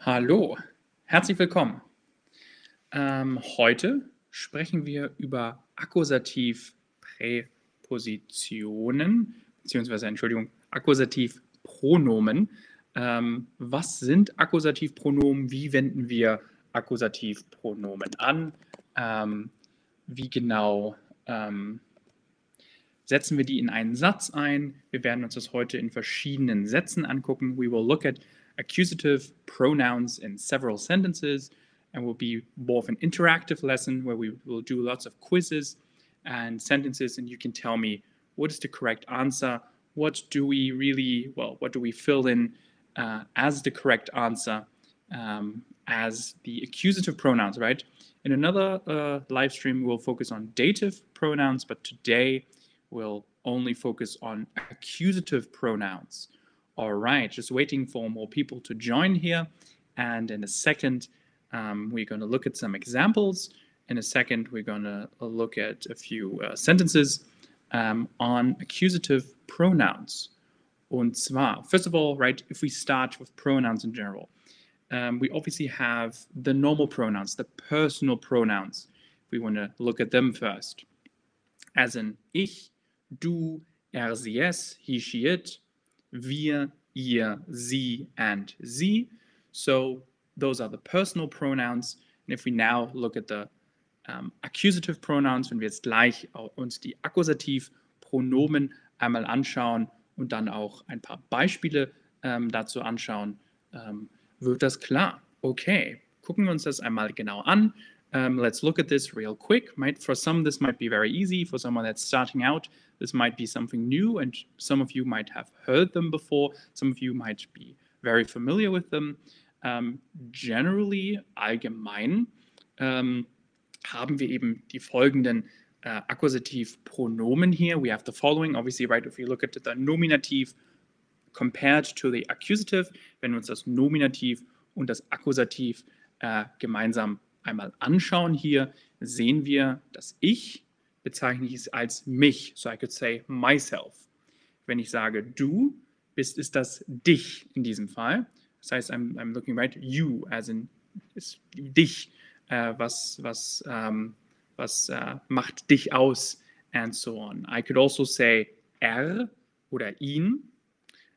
Hallo, herzlich willkommen. Ähm, heute sprechen wir über Akkusativpräpositionen, beziehungsweise, Entschuldigung, Akkusativpronomen. Ähm, was sind Akkusativpronomen? Wie wenden wir Akkusativpronomen an? Ähm, wie genau ähm, setzen wir die in einen Satz ein? Wir werden uns das heute in verschiedenen Sätzen angucken. We will look at accusative pronouns in several sentences and will be more of an interactive lesson where we will do lots of quizzes and sentences. And you can tell me what is the correct answer? What do we really well what do we fill in uh, as the correct answer um, as the accusative pronouns right? In another uh, live stream we'll focus on dative pronouns but today we'll only focus on accusative pronouns all right, just waiting for more people to join here. And in a second, um, we're going to look at some examples. In a second, we're going to look at a few uh, sentences um, on accusative pronouns. Und zwar, first of all, right, if we start with pronouns in general, um, we obviously have the normal pronouns, the personal pronouns. We want to look at them first. As in ich, du, er, sie, es, he, she, it, wir, ihr, sie, and sie. So those are the personal pronouns. And if we now look at the um, accusative pronouns, wenn wir jetzt gleich uns die Akkusativpronomen einmal anschauen und dann auch ein paar Beispiele ähm, dazu anschauen, ähm, wird das klar. Okay, gucken wir uns das einmal genau an. Um, let's look at this real quick. Might, for some, this might be very easy. For someone that's starting out, this might be something new, and some of you might have heard them before. Some of you might be very familiar with them. Um, generally, allgemein, um, haben wir eben die folgenden uh, Akkusativpronomen here. We have the following, obviously, right? If you look at the nominative compared to the Accusative, wenn wir uns das Nominativ und das Akkusativ uh, gemeinsam einmal anschauen hier, sehen wir, dass ich bezeichne ich es als mich. So I could say myself. Wenn ich sage du bist, ist das dich in diesem Fall. Das heißt, I'm, I'm looking right, you, as in ist dich, äh, was, was, ähm, was äh, macht dich aus, and so on. I could also say er oder ihn.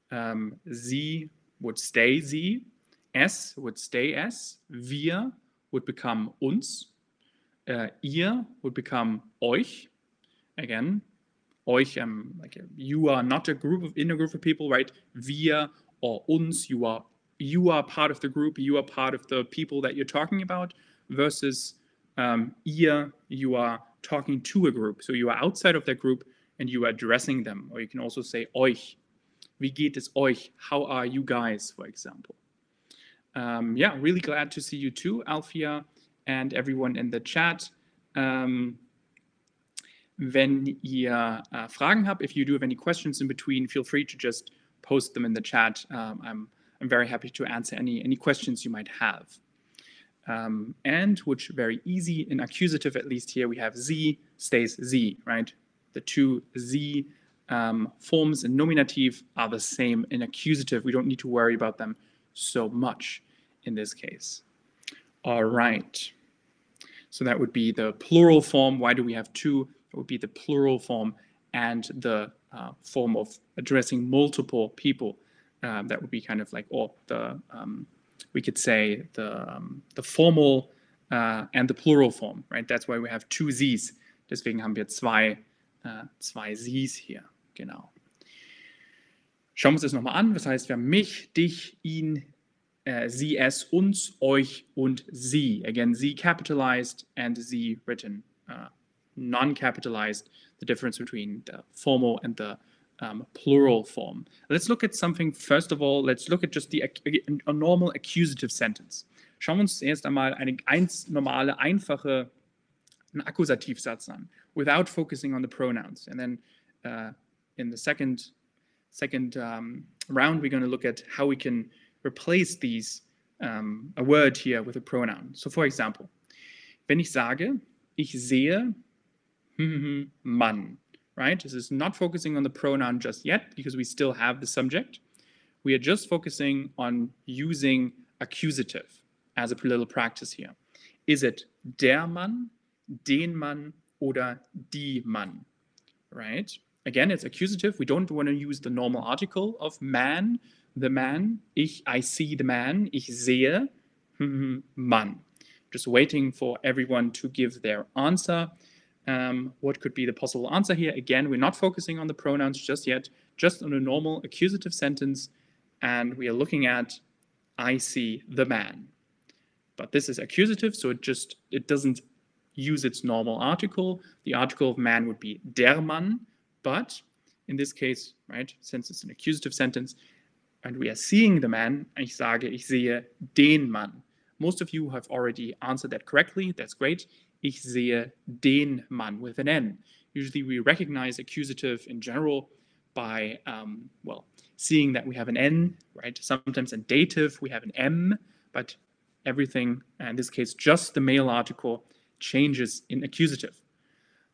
Ähm, sie would stay sie. Es would stay es. Wir would become uns. Uh, ihr would become euch. Again, euch, um, like you are not a group of in a group of people, right? Wir or uns, you are you are part of the group, you are part of the people that you're talking about, versus um, ihr, you are talking to a group. So you are outside of that group and you are addressing them. Or you can also say euch. Wie geht es euch? How are you guys, for example? Um, yeah, really glad to see you too, Alfia, and everyone in the chat. Um, wenn ihr uh, Fragen habt, if you do have any questions in between, feel free to just post them in the chat. Um, I'm, I'm very happy to answer any, any questions you might have. Um, and which very easy in accusative, at least here we have sie stays sie, right? The two sie um, forms in nominative are the same in accusative. We don't need to worry about them so much in this case. All right. So that would be the plural form. Why do we have two? It would be the plural form and the uh, form of addressing multiple people. Um, that would be kind of like, or the, um, we could say the, um, the formal uh, and the plural form, right? That's why we have two Z's. Deswegen haben wir zwei, uh, zwei Z's hier. Genau. Schauen wir uns das nochmal an. Das heißt, wir haben mich, dich, ihn, äh, sie, es, uns, euch und sie. Again, sie capitalized and sie written uh, non-capitalized, the difference between the formal and the um, plural form. Let's look at something, first of all, let's look at just the a normal accusative sentence. Schauen wir uns erst einmal eine eins normale, einfache einen Akkusativsatz an, without focusing on the pronouns. And then uh, in the second second um, round, we're going to look at how we can replace these um, a word here with a pronoun. So for example, wenn ich sage, ich sehe Mann, right? This is not focusing on the pronoun just yet because we still have the subject. We are just focusing on using accusative as a little practice here. Is it der Mann, den Mann, oder die Mann? Right? Again, it's accusative. We don't want to use the normal article of man, the man. Ich, I see the man. Ich sehe Mann. Just waiting for everyone to give their answer. Um, what could be the possible answer here? Again, we're not focusing on the pronouns just yet, just on a normal accusative sentence. And we are looking at I see the man. But this is accusative, so it just it doesn't use its normal article. The article of man would be der Mann, but in this case, right, since it's an accusative sentence, and we are seeing the man, ich sage, ich sehe den Mann. Most of you have already answered that correctly. That's great. Ich sehe den Mann with an N. Usually we recognize accusative in general by, um, well, seeing that we have an N, right? Sometimes in dative we have an M, but everything, in this case, just the male article changes in accusative.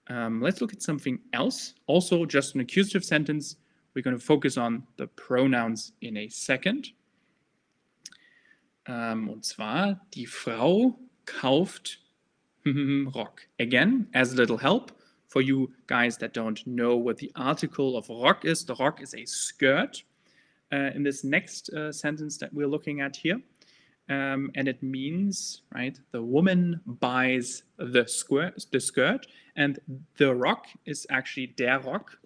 Um, let's look at something else. Also, just an accusative sentence. We're going to focus on the pronouns in a second. Um, und zwar, die Frau kauft Rock. Again, as a little help for you guys that don't know what the article of rock is, the rock is a skirt. Uh, in this next uh, sentence that we're looking at here. Um, and it means, right, the woman buys the skirt, the skirt, and the rock is actually der Rock,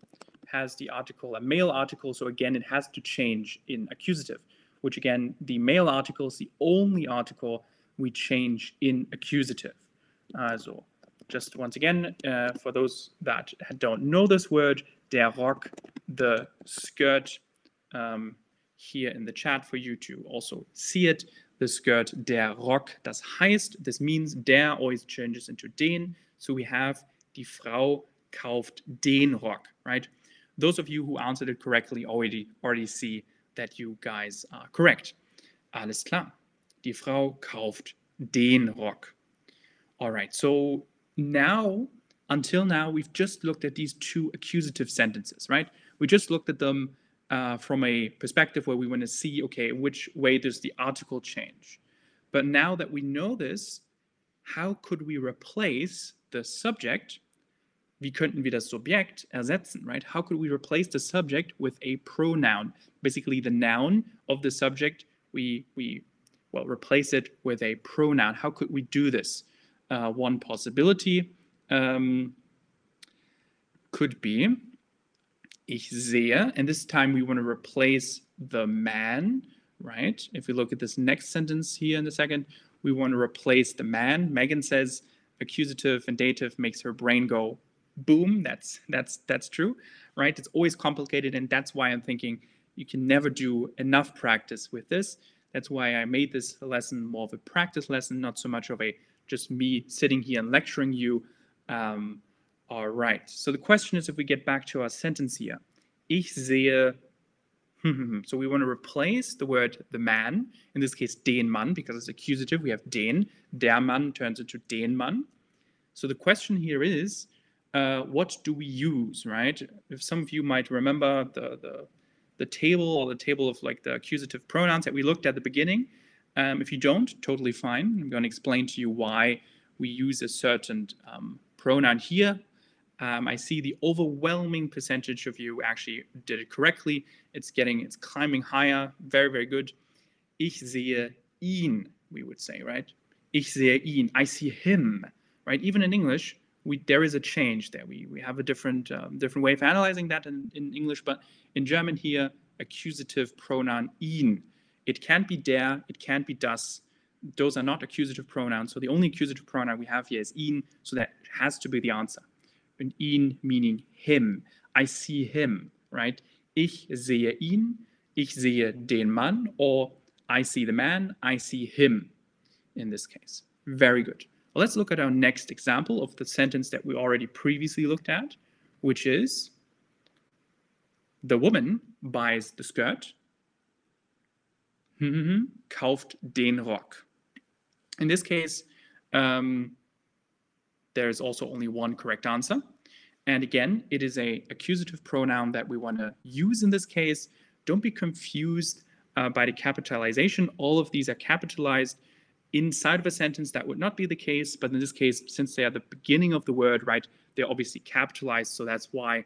has the article, a male article, so again, it has to change in accusative, which again, the male article is the only article we change in accusative. Uh, so just once again, uh, for those that don't know this word, der Rock, the skirt, um, here in the chat for you to also see it the skirt der Rock. Das heißt, this means der always changes into den. So we have die Frau kauft den Rock, right? Those of you who answered it correctly already already see that you guys are correct. Alles klar. Die Frau kauft den Rock. All right. So now, until now, we've just looked at these two accusative sentences, right? We just looked at them uh, from a perspective where we want to see, okay, which way does the article change? But now that we know this, how could we replace the subject? Wie könnten wir das Subjekt ersetzen, right? How could we replace the subject with a pronoun? Basically, the noun of the subject, we, we well, replace it with a pronoun. How could we do this? Uh, one possibility um, could be ich sehe, and this time we want to replace the man, right? If we look at this next sentence here in a second, we want to replace the man. Megan says accusative and dative makes her brain go boom. That's that's that's true, right? It's always complicated, and that's why I'm thinking you can never do enough practice with this. That's why I made this lesson more of a practice lesson, not so much of a just me sitting here and lecturing you. Um, all right. So the question is if we get back to our sentence here. Ich sehe. So we want to replace the word the man, in this case den Mann, because it's accusative. We have den. Der Mann turns into den Mann. So the question here is, uh, what do we use, right? If some of you might remember the, the, the table or the table of like the accusative pronouns that we looked at the beginning. Um, if you don't, totally fine. I'm going to explain to you why we use a certain um, pronoun here um, I see the overwhelming percentage of you actually did it correctly. It's getting, it's climbing higher. Very, very good. Ich sehe ihn, we would say, right? Ich sehe ihn. I see him, right? Even in English, we there is a change there. We we have a different um, different way of analyzing that in, in English, but in German here, accusative pronoun ihn. It can't be der. It can't be das. Those are not accusative pronouns. So the only accusative pronoun we have here is ihn. So that has to be the answer and ihn meaning him. I see him, right? Ich sehe ihn, ich sehe den Mann, or I see the man, I see him in this case. Very good. Well, let's look at our next example of the sentence that we already previously looked at, which is the woman buys the skirt, kauft den Rock. In this case, um, there's also only one correct answer. And again, it is a accusative pronoun that we want to use in this case. Don't be confused uh, by the capitalization. All of these are capitalized inside of a sentence. That would not be the case, but in this case, since they are the beginning of the word, right, they're obviously capitalized. So that's why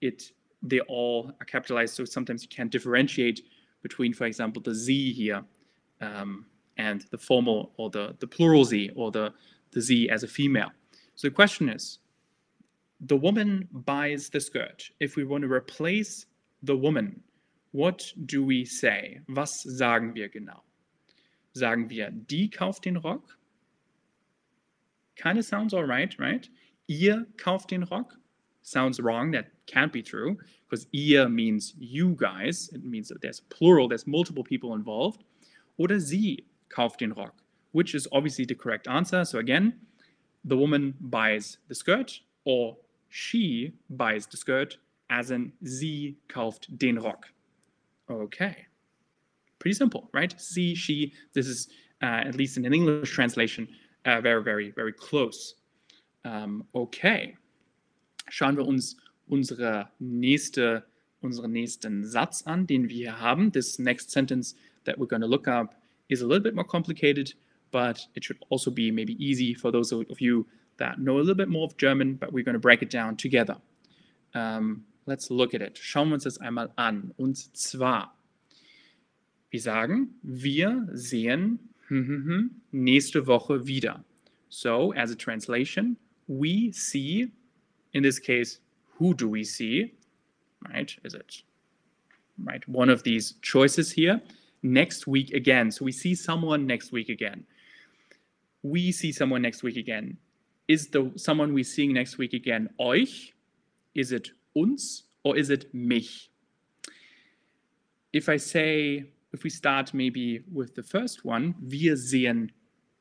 it they all are capitalized. So sometimes you can't differentiate between, for example, the Sie here um, and the formal or the, the plural Sie or the, the Sie as a female. So the question is, the woman buys the skirt. If we want to replace the woman, what do we say? Was sagen wir genau? Sagen wir, die kauft den Rock? Kind of sounds all right, right? Ihr kauft den Rock? Sounds wrong. That can't be true because ihr means you guys. It means that there's plural, there's multiple people involved. Oder sie kauft den Rock, which is obviously the correct answer. So again, the woman buys the skirt or she buys the skirt, as in sie kauft den Rock. Okay. Pretty simple, right? Sie, she, this is, uh, at least in an English translation, uh, very, very, very close. Um, okay. Schauen wir uns unsere nächste, unseren nächsten Satz an, den wir hier haben. This next sentence that we're going to look up is a little bit more complicated, but it should also be maybe easy for those of you that know a little bit more of German, but we're going to break it down together. Um, let's look at it. Schauen wir uns das einmal an. Und zwar, wir sagen, wir sehen hm, hm, hm, nächste Woche wieder. So, as a translation, we see, in this case, who do we see? Right? Is it right? One of these choices here. Next week again. So we see someone next week again. We see someone next week again is the someone we're seeing next week again euch? Is it uns or is it mich? If I say, if we start maybe with the first one, wir sehen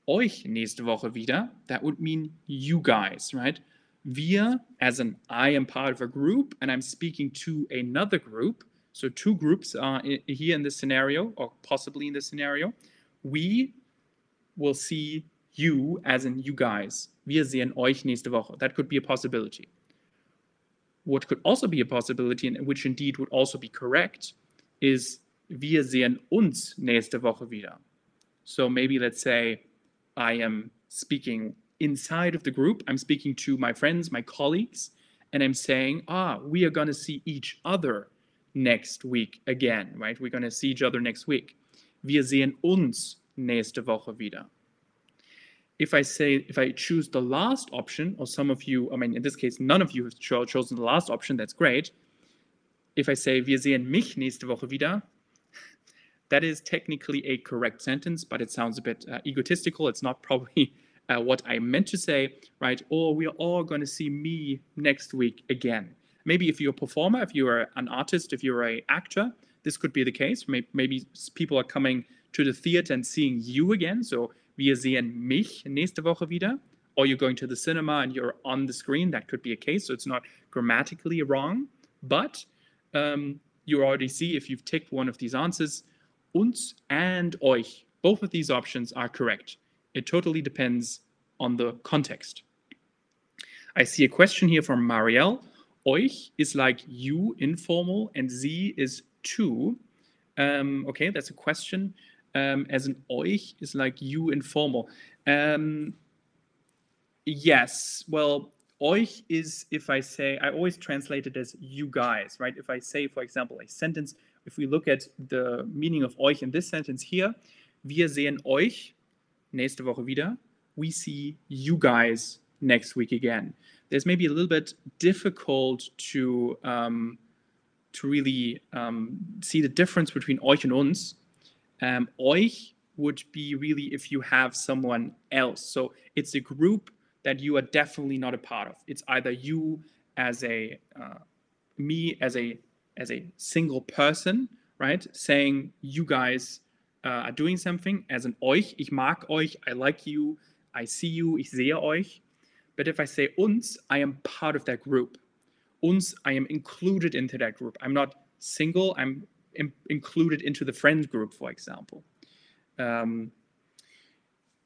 euch nächste Woche wieder, that would mean you guys, right? Wir, as an I am part of a group and I'm speaking to another group. So two groups are here in this scenario, or possibly in this scenario. We will see you, as in you guys. Wir sehen euch nächste Woche. That could be a possibility. What could also be a possibility, and which indeed would also be correct, is wir sehen uns nächste Woche wieder. So maybe let's say I am speaking inside of the group. I'm speaking to my friends, my colleagues, and I'm saying, ah, we are going to see each other next week again, right? We're going to see each other next week. Wir sehen uns nächste Woche wieder if I say, if I choose the last option, or some of you, I mean, in this case, none of you have cho chosen the last option, that's great. If I say, wir sehen mich nächste Woche wieder, that is technically a correct sentence, but it sounds a bit uh, egotistical. It's not probably uh, what I meant to say, right? Or we are all going to see me next week again. Maybe if you're a performer, if you're an artist, if you're an actor, this could be the case. Maybe people are coming to the theater and seeing you again. So wir sehen mich nächste Woche wieder. Or you're going to the cinema and you're on the screen. That could be a case. So it's not grammatically wrong. But um, you already see if you've ticked one of these answers, uns and euch. Both of these options are correct. It totally depends on the context. I see a question here from Marielle. Euch is like you, informal, and sie is two. Um, okay, that's a question um, as an euch is like you informal. Um, yes, well, euch is if I say, I always translate it as you guys, right? If I say, for example, a sentence, if we look at the meaning of euch in this sentence here, wir sehen euch nächste Woche wieder. We see you guys next week again. There's maybe a little bit difficult to um, to really um, see the difference between euch and uns um, euch would be really if you have someone else. So it's a group that you are definitely not a part of. It's either you as a uh, me as a as a single person, right? Saying you guys uh, are doing something as an euch. Ich mag euch. I like you. I see you. Ich sehe euch. But if I say uns, I am part of that group. Uns, I am included into that group. I'm not single. I'm in, included into the friend group, for example. Um,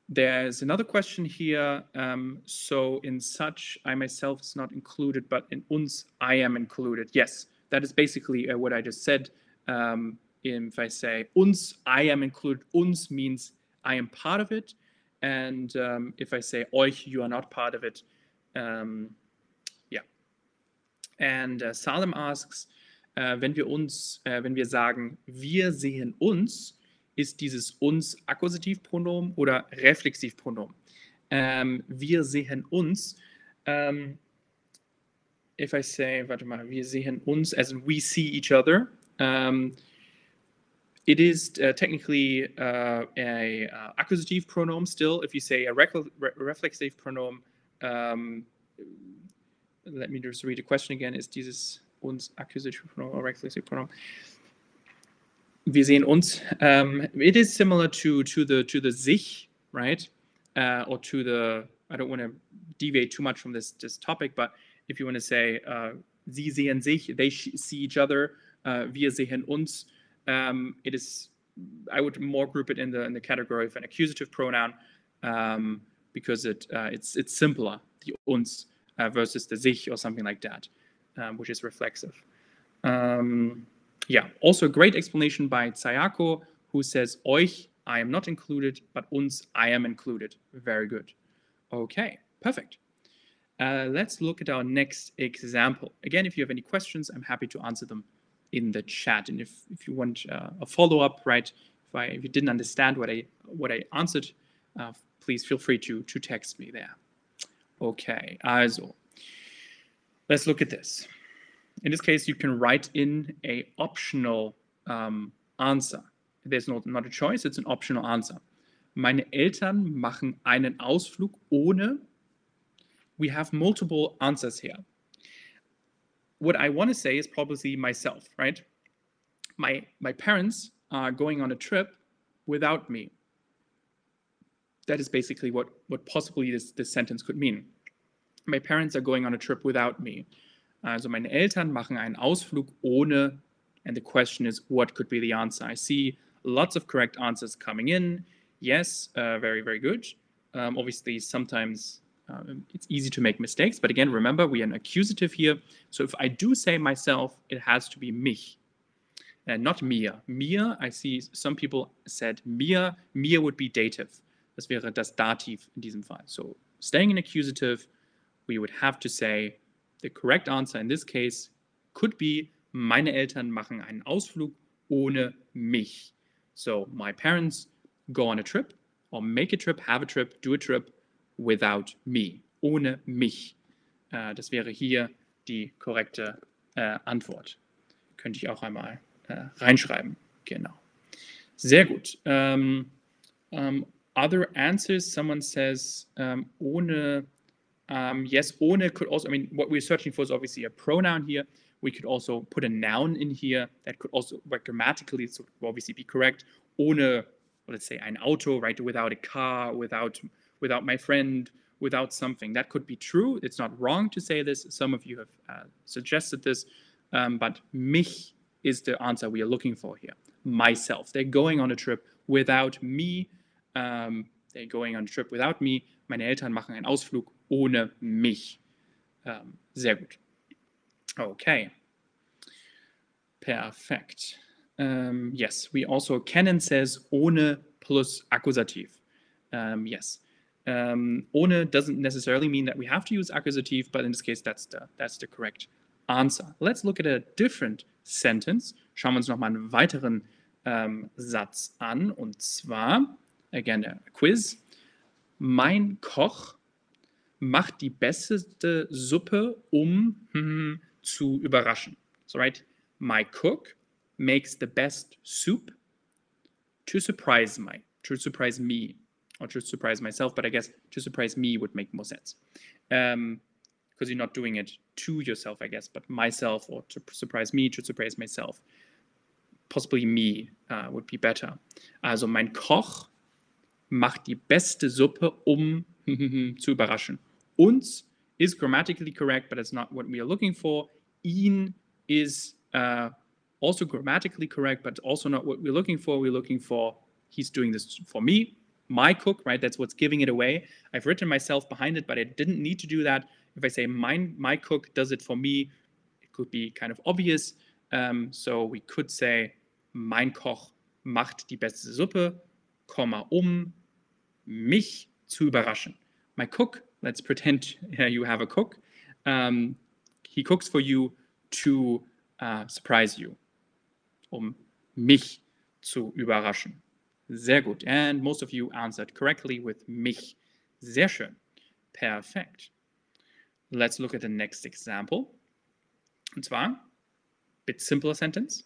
there's another question here. Um, so in euch, I myself is not included, but in uns, I am included. Yes, that is basically uh, what I just said. Um, if I say uns, I am included, uns means I am part of it. And um, if I say euch, you are not part of it. Um, yeah. And uh, Salem asks, äh, wenn wir uns, äh, wenn wir sagen, wir sehen uns, ist dieses uns Akkusativpronomen oder Reflexivpronomen? Ähm, wir sehen uns. Ähm, if I say, warte mal, wir sehen uns, as in we see each other, um, it is uh, technically uh, a uh, accusative pronoun still. If you say a re reflexive pronoun, um, let me just read the question again. Is dieses pronoun or pronoun? Wir sehen uns. Um, it is similar to to the to the sich, right? Uh, or to the. I don't want to deviate too much from this this topic, but if you want to say, uh, sie sehen sich, they see each other, uh, wir sehen uns, um, it is, I would more group it in the in the category of an accusative pronoun um, because it uh, it's it's simpler, the uns uh, versus the sich or something like that, um, which is reflexive. Um, yeah, also a great explanation by Sayako, who says, euch, I am not included, but uns, I am included. Very good. Okay, perfect. Uh, let's look at our next example. Again, if you have any questions, I'm happy to answer them in the chat. And if, if you want uh, a follow-up, right, if, I, if you didn't understand what I, what I answered, uh, please feel free to, to text me there. Okay, also, let's look at this. In this case, you can write in a optional um, answer. There's not, not a choice, it's an optional answer. Meine Eltern machen einen Ausflug ohne we have multiple answers here. What I want to say is probably myself, right? My my parents are going on a trip without me. That is basically what what possibly this this sentence could mean. My parents are going on a trip without me. Also meine Eltern machen einen Ausflug ohne and the question is what could be the answer? I see lots of correct answers coming in. Yes, uh, very very good. Um, obviously sometimes um, it's easy to make mistakes, but again, remember we are an accusative here. So if I do say myself, it has to be mich, and not mir. Mir, I see some people said mir. Mir would be dative. Das wäre das Dativ in diesem Fall. So staying in accusative, we would have to say the correct answer in this case could be meine Eltern machen einen Ausflug ohne mich. So my parents go on a trip or make a trip, have a trip, do a trip without me, ohne mich. Äh, das wäre hier die korrekte äh, Antwort. Könnte ich auch einmal äh, reinschreiben. Genau. Sehr gut. Um, um, other answers, someone says um, ohne, yes, ohne could also, I mean, what we're searching for is obviously a pronoun here. We could also put a noun in here that could also, like, grammatically, so obviously be correct. Ohne, let's say, ein Auto, right? Without a car, without without my friend, without something. That could be true. It's not wrong to say this. Some of you have uh, suggested this, um, but mich is the answer we are looking for here. Myself. They're going on a trip without me. Um, they're going on a trip without me. Meine Eltern machen einen Ausflug ohne mich. Um, sehr gut. Okay. Perfekt. Um, yes, we also, Canon says ohne plus Akkusativ. Um, yes. Um, ohne doesn't necessarily mean that we have to use accusative, but in this case, that's the, that's the correct answer. Let's look at a different sentence. Schauen wir uns nochmal einen weiteren ähm, Satz an, und zwar, again, a quiz. Mein Koch macht die beste Suppe, um hm, zu überraschen. So, right? My cook makes the best soup to surprise my, to surprise me or to surprise myself, but I guess to surprise me would make more sense. Um, because you're not doing it to yourself, I guess, but myself or to surprise me, to surprise myself. Possibly me uh, would be better. Also mein Koch macht die beste Suppe, um zu überraschen. Uns is grammatically correct, but it's not what we are looking for. Ihn is uh, also grammatically correct, but also not what we're looking for. We're looking for he's doing this for me, my cook, right? That's what's giving it away. I've written myself behind it, but I didn't need to do that. If I say my, my cook does it for me, it could be kind of obvious. Um, so we could say mein Koch macht die beste Suppe, Komma, um mich zu überraschen. My cook, let's pretend you have a cook. Um, he cooks for you to uh, surprise you. Um mich zu überraschen. Sehr gut. And most of you answered correctly with mich. Sehr schön. Perfekt. Let's look at the next example. Und zwar, bit simpler sentence.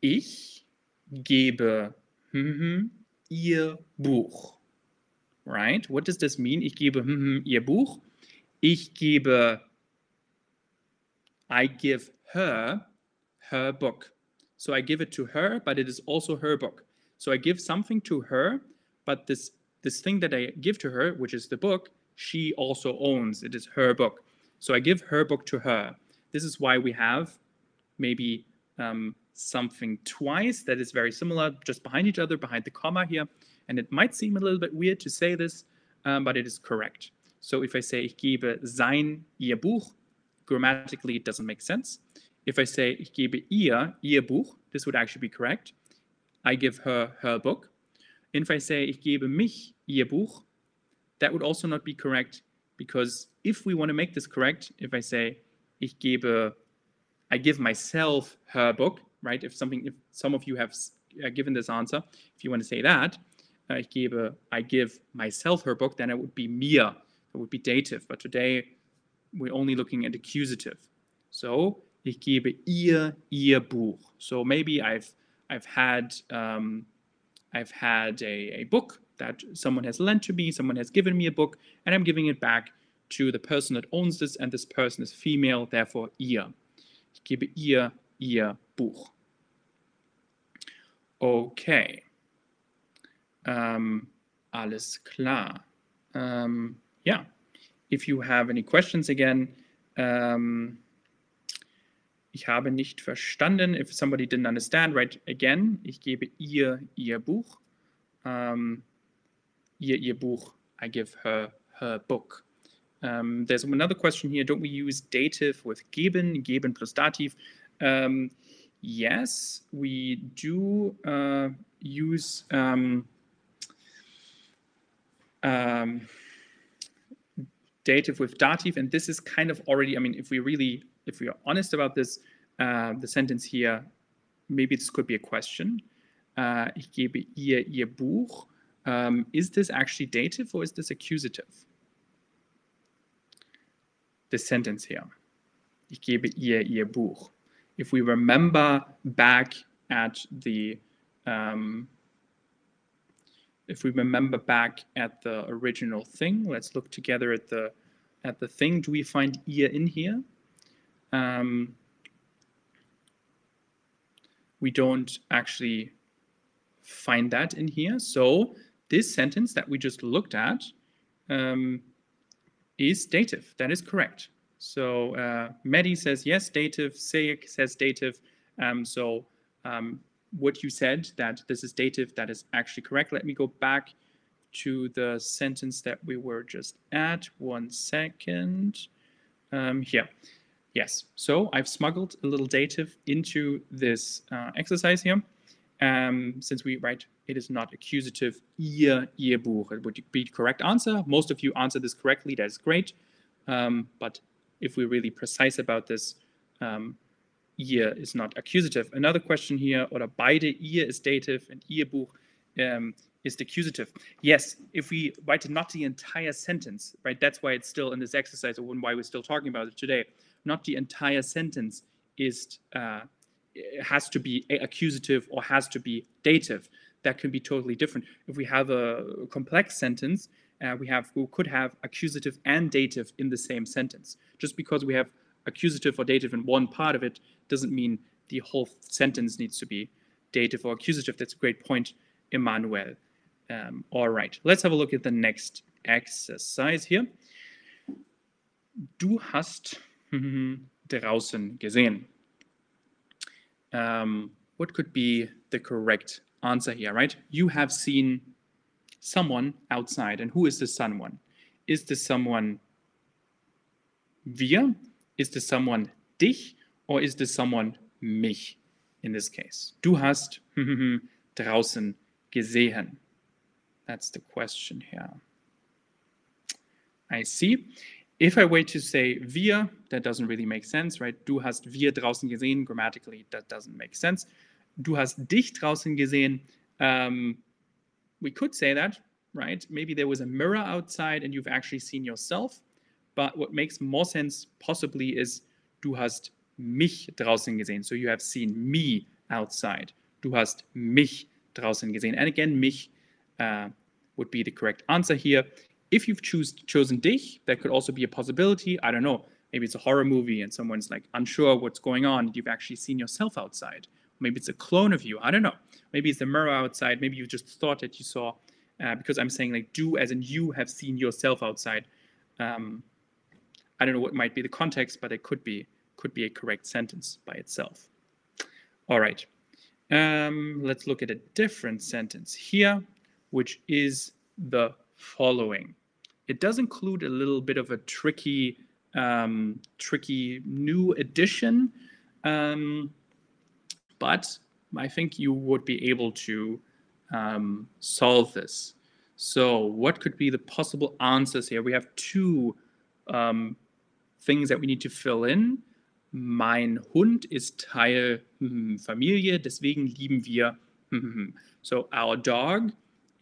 Ich gebe hm, ihr Buch. Right? What does this mean? Ich gebe hm, ihr Buch. Ich gebe, I give her her book. So I give it to her, but it is also her book. So I give something to her, but this this thing that I give to her, which is the book, she also owns. It is her book. So I give her book to her. This is why we have maybe um, something twice that is very similar, just behind each other, behind the comma here. And it might seem a little bit weird to say this, um, but it is correct. So if I say, ich gebe sein, ihr Buch, grammatically it doesn't make sense. If I say, ich gebe ihr, ihr Buch, this would actually be correct. I give her her book. And if I say, ich gebe mich, ihr Buch, that would also not be correct because if we want to make this correct, if I say, ich gebe, I give myself her book, right? If something, if some of you have uh, given this answer, if you want to say that, ich gebe, I give myself her book, then it would be mir. It would be dative. But today we're only looking at accusative. So ich gebe ihr ihr Buch. So maybe I've I've had um, I've had a, a book that someone has lent to me, someone has given me a book, and I'm giving it back to the person that owns this, and this person is female, therefore ihr. Ich gebe ihr ihr Buch. Okay. Um, alles klar. Um, yeah. If you have any questions again, um, ich habe nicht verstanden. If somebody didn't understand, right again. Ich gebe ihr ihr Buch. Um, ihr ihr Buch. I give her her book. Um, there's another question here. Don't we use dative with geben, geben plus dative? Um, yes, we do uh, use um, um, dative with dative, and this is kind of already. I mean, if we really, if we are honest about this, uh, the sentence here, maybe this could be a question. Uh, ich gebe ihr ihr Buch. Um, is this actually dative or is this accusative? The sentence here. Ich gebe ihr ihr Buch. If we remember back at the um, if we remember back at the original thing, let's look together at the at the thing. Do we find ihr in here? Um, we don't actually find that in here. So this sentence that we just looked at um, is dative. That is correct. So uh, Medi says yes, dative. Sayek says dative. Um, so um, what you said that this is dative, that is actually correct. Let me go back to the sentence that we were just at. One second. Um, here. Yes. So I've smuggled a little dative into this uh, exercise here. Um, since we write it is not accusative, ihr, ihr Buch. It would be the correct answer. Most of you answered this correctly. That is great. Um, but if we're really precise about this, um, ihr is not accusative. Another question here, oder beide, ihr is dative and ihr Buch um, is the accusative. Yes, if we write not the entire sentence, right, that's why it's still in this exercise or why we're still talking about it today. Not the entire sentence is uh, has to be accusative or has to be dative. That can be totally different. If we have a complex sentence, uh, we have we could have accusative and dative in the same sentence. Just because we have accusative or dative in one part of it doesn't mean the whole sentence needs to be dative or accusative. That's a great point, Emmanuel. Um, all right, let's have a look at the next exercise here. Du hast draußen gesehen. Um, what could be the correct answer here, right? You have seen someone outside, and who is the someone? Is this someone wir? Is this someone dich? Or is this someone mich? in this case. Du hast draußen gesehen. That's the question here. I see. If I were to say wir, that doesn't really make sense, right? Du hast wir draußen gesehen. Grammatically, that doesn't make sense. Du hast dich draußen gesehen. Um, we could say that, right? Maybe there was a mirror outside and you've actually seen yourself. But what makes more sense possibly is du hast mich draußen gesehen. So you have seen me outside. Du hast mich draußen gesehen. And again, mich uh, would be the correct answer here. If you've choose, chosen dich, that could also be a possibility. I don't know. Maybe it's a horror movie and someone's like unsure what's going on. You've actually seen yourself outside. Maybe it's a clone of you. I don't know. Maybe it's the mirror outside. Maybe you just thought that you saw, uh, because I'm saying like do as in you have seen yourself outside. Um, I don't know what might be the context, but it could be could be a correct sentence by itself. All right. Um, let's look at a different sentence here, which is the following. It does include a little bit of a tricky, um, tricky new addition, um, but I think you would be able to um, solve this. So what could be the possible answers here? We have two um, things that we need to fill in. Mein Hund ist Teil hm, Familie, deswegen lieben wir. Hm, so our dog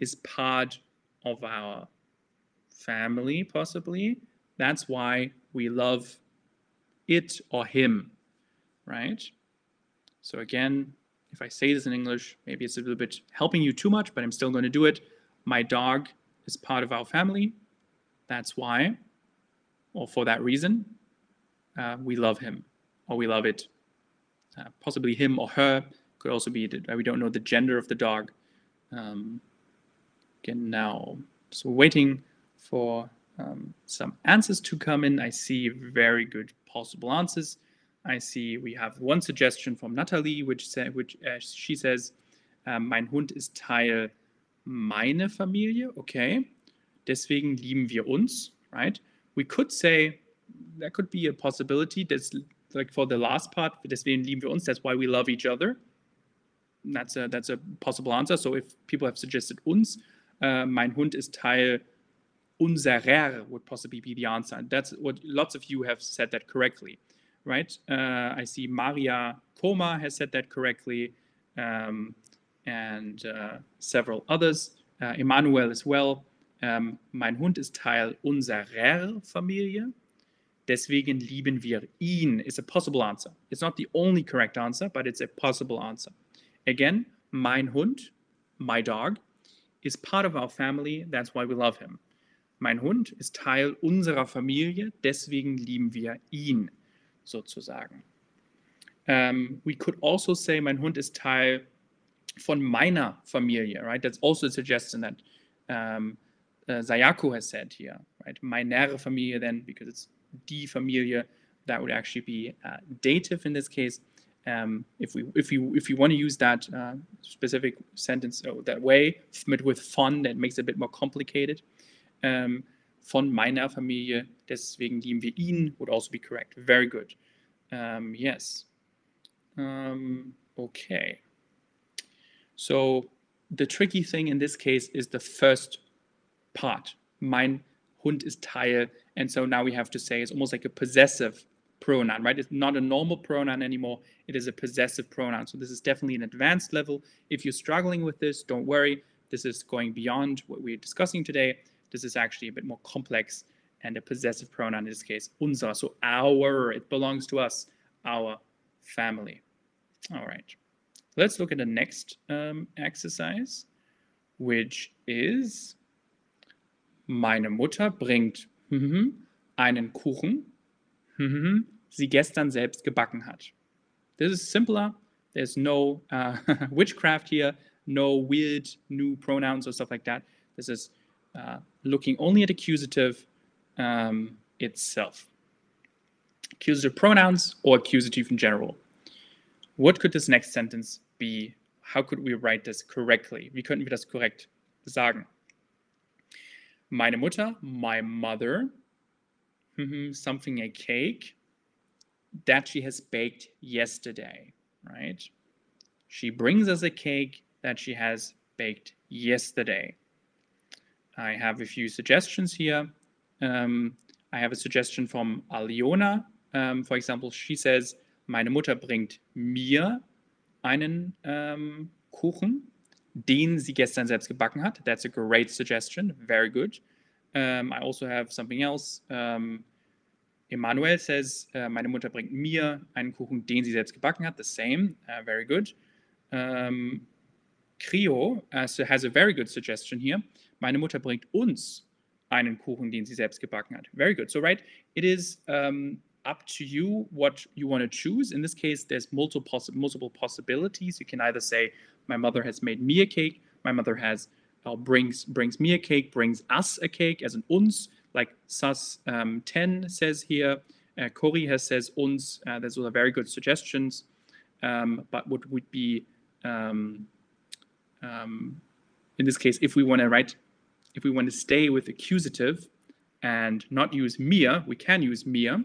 is part of our family, possibly. That's why we love it or him, right? So again, if I say this in English, maybe it's a little bit helping you too much, but I'm still going to do it. My dog is part of our family. That's why, or for that reason, uh, we love him or we love it. Uh, possibly him or her could also be that we don't know the gender of the dog. Um, again, now, so waiting for um, some answers to come in. I see very good possible answers. I see we have one suggestion from Natalie, which, say, which uh, she says, um, mein Hund ist Teil meine Familie. Okay, deswegen lieben wir uns, right? We could say that could be a possibility. That's like for the last part, deswegen lieben wir uns. That's why we love each other. That's a that's a possible answer. So if people have suggested uns, uh, mein Hund ist Teil unserer would possibly be the answer. And that's what lots of you have said that correctly, right? Uh, I see Maria Koma has said that correctly, um, and uh, several others. Uh, Emmanuel as well. Um, mein Hund ist Teil unserer Familie. Deswegen lieben wir ihn is a possible answer. It's not the only correct answer, but it's a possible answer. Again, mein Hund, my dog, is part of our family. That's why we love him. Mein Hund ist Teil unserer Familie, deswegen lieben wir ihn sozusagen. Um, we could also say, mein Hund ist Teil von meiner Familie, right? That's also a suggestion that um, uh, Sayako has said here, right? Meine Familie then, because it's die Familie, that would actually be uh, dative in this case. Um, if we if you if you want to use that uh, specific sentence oh, that way with von, that makes it a bit more complicated. Um, von meiner Familie, deswegen lieben wir ihn would also be correct. Very good. Um, yes. Um, okay. So the tricky thing in this case is the first part. Mein Hund ist Teil and so now we have to say it's almost like a possessive pronoun, right? It's not a normal pronoun anymore. It is a possessive pronoun. So this is definitely an advanced level. If you're struggling with this, don't worry. This is going beyond what we're discussing today. This is actually a bit more complex and a possessive pronoun in this case, unser. So our, it belongs to us, our family. All right. Let's look at the next um, exercise, which is meine Mutter bringt mhm, einen Kuchen, mhm, sie gestern selbst gebacken hat. This is simpler. There's no uh, witchcraft here, no weird new pronouns or stuff like that. This is uh, looking only at accusative um, itself. Accusative pronouns or accusative in general. What could this next sentence be? How could we write this correctly? Wie könnten wir das korrekt sagen? Meine Mutter, my mother, mm-hmm, something a cake that she has baked yesterday, right? She brings us a cake that she has baked yesterday. I have a few suggestions here. Um, I have a suggestion from Aliona. Um, for example, she says, meine Mutter bringt mir einen um, Kuchen, den sie gestern selbst gebacken hat. That's a great suggestion. Very good. Um, I also have something else. Um, Emanuel says, uh, meine Mutter bringt mir einen Kuchen, den sie selbst gebacken hat. The same. Uh, very good. Um, Crio uh, has a very good suggestion here. Meine Mutter bringt uns einen Kuchen, den sie selbst gebacken hat. Very good. So, right, it is um, up to you what you want to choose. In this case, there's multiple, multiple possibilities. You can either say, my mother has made me a cake. My mother has uh, brings brings me a cake, brings us a cake as an uns, like Sas um, 10 says here. Uh, Cory has says uns. Uh, those are very good suggestions. Um, but what would be um, um in this case, if we want to write if we want to stay with accusative and not use mir, we can use mir,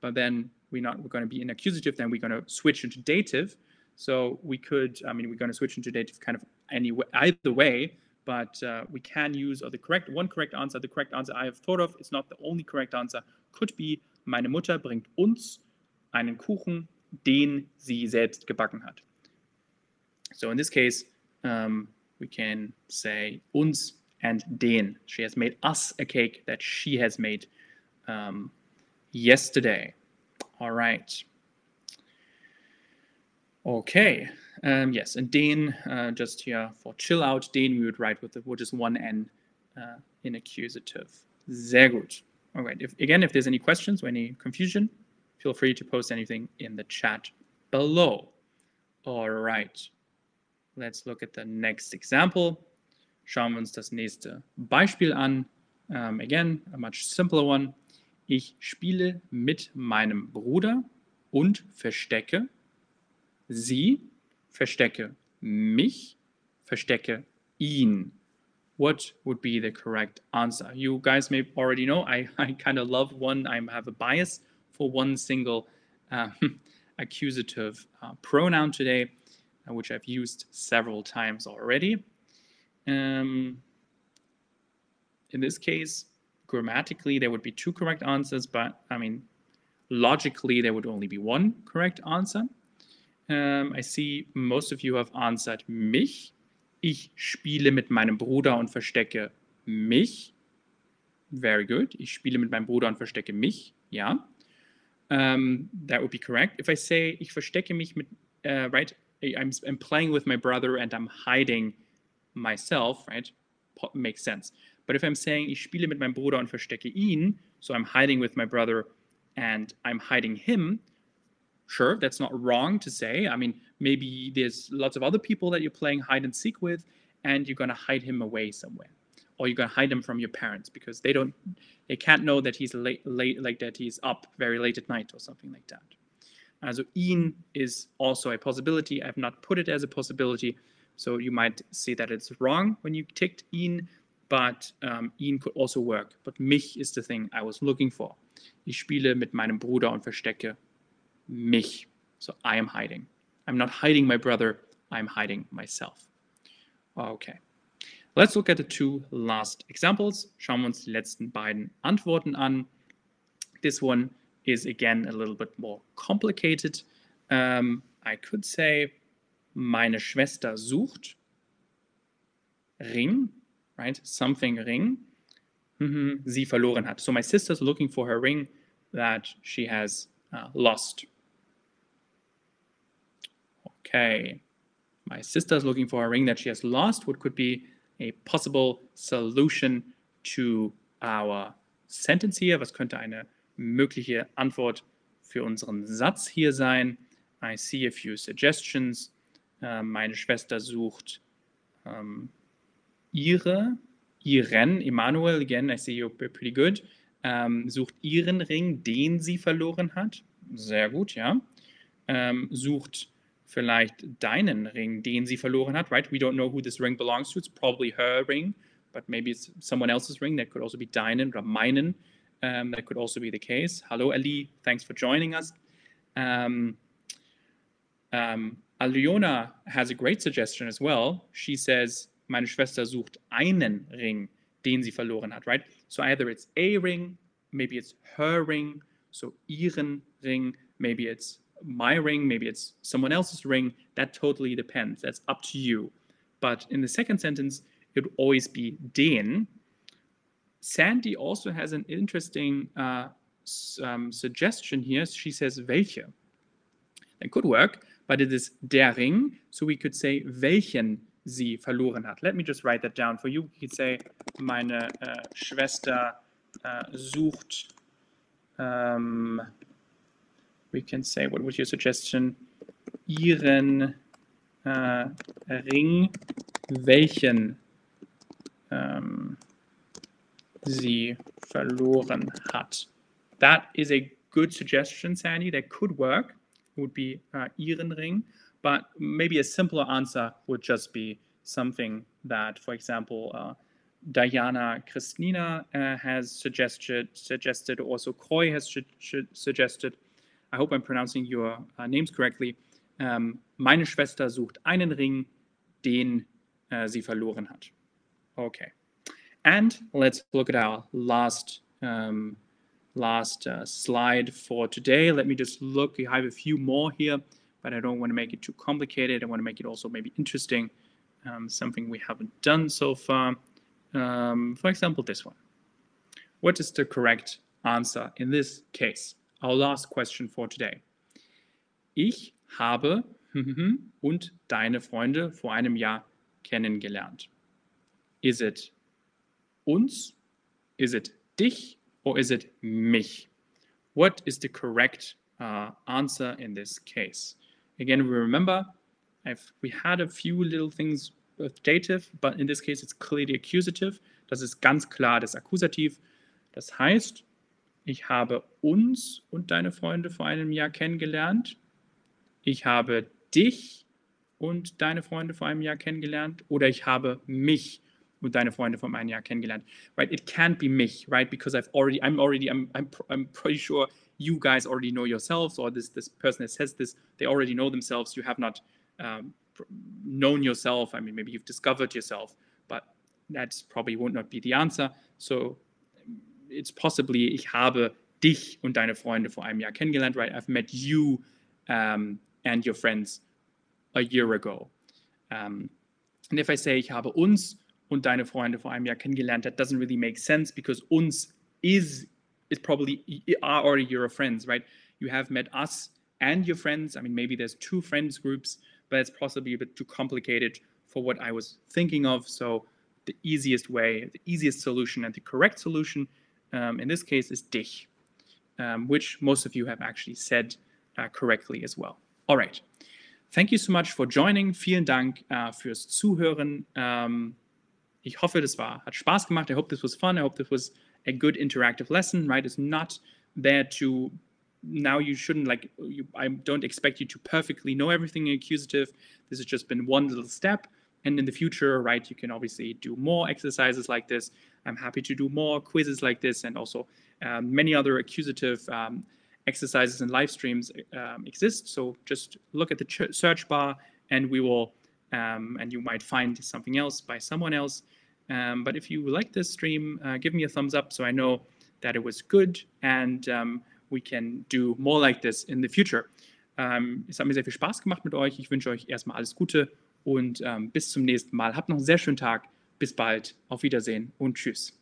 but then we're not we're going to be in accusative, then we're going to switch into dative. So we could, I mean, we're going to switch into dative kind of any either way, but uh, we can use or the correct one correct answer. The correct answer I have thought of, it's not the only correct answer, could be meine Mutter bringt uns einen Kuchen, den sie selbst gebacken hat. So in this case, um, we can say uns and den. She has made us a cake that she has made um, yesterday. All right. Okay. Um, yes, and den, uh, just here for chill out, den we would write with, the, with just one N uh, in accusative. Sehr gut. All right. If, again, if there's any questions or any confusion, feel free to post anything in the chat below. All right. Let's look at the next example. Schauen wir uns das nächste Beispiel an. Um, again, a much simpler one. Ich spiele mit meinem Bruder und verstecke sie, verstecke mich, verstecke ihn. What would be the correct answer? You guys may already know I, I kind of love one, I have a bias for one single uh, accusative uh, pronoun today, uh, which I've used several times already. Um, in this case, grammatically, there would be two correct answers, but I mean, logically, there would only be one correct answer. Um, I see most of you have answered mich. Ich spiele mit meinem Bruder und verstecke mich. Very good. Ich spiele mit meinem Bruder und verstecke mich. Ja. Um, that would be correct. If I say, ich verstecke mich mit, uh, right, I'm, I'm playing with my brother and I'm hiding myself, right, makes sense. But if I'm saying, ich spiele mit meinem Bruder und verstecke ihn, so I'm hiding with my brother and I'm hiding him, sure, that's not wrong to say. I mean, maybe there's lots of other people that you're playing hide and seek with, and you're going to hide him away somewhere. Or you're going to hide him from your parents because they don't, they can't know that he's late, late, like that he's up very late at night or something like that. So ihn is also a possibility. I've not put it as a possibility so you might see that it's wrong when you ticked ihn, but um, could also work. But mich is the thing I was looking for. Ich spiele mit meinem Bruder und verstecke mich. So I am hiding. I'm not hiding my brother, I'm hiding myself. Okay. Let's look at the two last examples. Schauen wir uns die letzten beiden Antworten an. This one is again a little bit more complicated. Um, I could say meine Schwester sucht Ring, right? Something Ring, mhm, sie verloren hat. So my sister's looking for her ring that she has uh, lost. Okay. My sister's looking for a ring that she has lost. What could be a possible solution to our sentence hier? Was könnte eine mögliche Antwort für unseren Satz hier sein? I see a few suggestions. Äh, meine Schwester sucht ähm, ihre, ihren, Emanuel, again, I see you're pretty good, ähm, sucht ihren Ring, den sie verloren hat. Sehr gut, ja. Ähm, sucht vielleicht deinen Ring, den sie verloren hat, right? We don't know who this ring belongs to. It's probably her ring, but maybe it's someone else's ring. That could also be deinen oder meinen. Um, that could also be the case. Hello, Ali. Thanks for joining us. Um, um, Aliona has a great suggestion as well. She says, meine Schwester sucht einen Ring, den sie verloren hat, right? So either it's a ring, maybe it's her ring, so ihren Ring, maybe it's my ring, maybe it's someone else's ring. That totally depends. That's up to you. But in the second sentence, it would always be den. Sandy also has an interesting uh, um, suggestion here. She says welche. That could work, but it is der Ring, so we could say welchen sie verloren hat. Let me just write that down for you. We could say meine uh, Schwester uh, sucht. Um, we can say, what was your suggestion? Ihren uh, Ring, welchen um, sie verloren hat. That is a good suggestion, Sandy. That could work. It would be uh, ihren Ring. But maybe a simpler answer would just be something that, for example, uh, Diana Christina uh, has suggested, suggested, also Croy has suggested. I hope I'm pronouncing your uh, names correctly. Um, meine Schwester sucht einen Ring, den uh, sie verloren hat. Okay. And let's look at our last um, last uh, slide for today. Let me just look. I have a few more here, but I don't want to make it too complicated. I want to make it also maybe interesting, um, something we haven't done so far. Um, for example, this one. What is the correct answer in this case? Our last question for today. Ich habe und deine Freunde vor einem Jahr kennengelernt. Is it uns? Is it dich? Or is it mich? What is the correct uh, answer in this case? Again, we remember I've, we had a few little things with dative, but in this case it's clearly accusative. Das ist ganz klar das Akkusativ. Das heißt, ich habe uns und deine Freunde vor einem Jahr kennengelernt. Ich habe dich und deine Freunde vor einem Jahr kennengelernt. Oder ich habe mich und deine Freunde vor einem Jahr kennengelernt. Right? It can't be mich, right? Because I've already, I'm already, I'm, I'm, I'm pretty sure you guys already know yourselves, or this this person that says this, they already know themselves. You have not um, known yourself. I mean, maybe you've discovered yourself, but that's probably would not be the answer. So it's possibly, ich habe dich und deine Freunde vor einem Jahr kennengelernt, right? I've met you um, and your friends a year ago. Um, and if I say, ich habe uns und deine Freunde vor einem Jahr kennengelernt, that doesn't really make sense because uns is is probably are already your friends, right? You have met us and your friends. I mean, maybe there's two friends groups, but it's possibly a bit too complicated for what I was thinking of. So the easiest way, the easiest solution, and the correct solution um, in this case is dich, um, which most of you have actually said uh, correctly as well. All right. Thank you so much for joining. Vielen Dank uh, fürs Zuhören. Um, ich hoffe, das war, hat Spaß gemacht. I hope this was fun. I hope this was a good interactive lesson, right? It's not there to now you shouldn't like you, I don't expect you to perfectly know everything in accusative. This has just been one little step. And in the future, right, you can obviously do more exercises like this. I'm happy to do more quizzes like this and also um, many other accusative um, exercises and live streams um, exist. So just look at the search bar and we will, um, and you might find something else by someone else. Um, but if you like this stream, uh, give me a thumbs up so I know that it was good and we can do more like this in the future. Ähm, es hat mir sehr viel Spaß gemacht mit euch. Ich wünsche euch erstmal alles Gute und ähm, bis zum nächsten Mal. Habt noch einen sehr schönen Tag. Bis bald. Auf Wiedersehen und tschüss.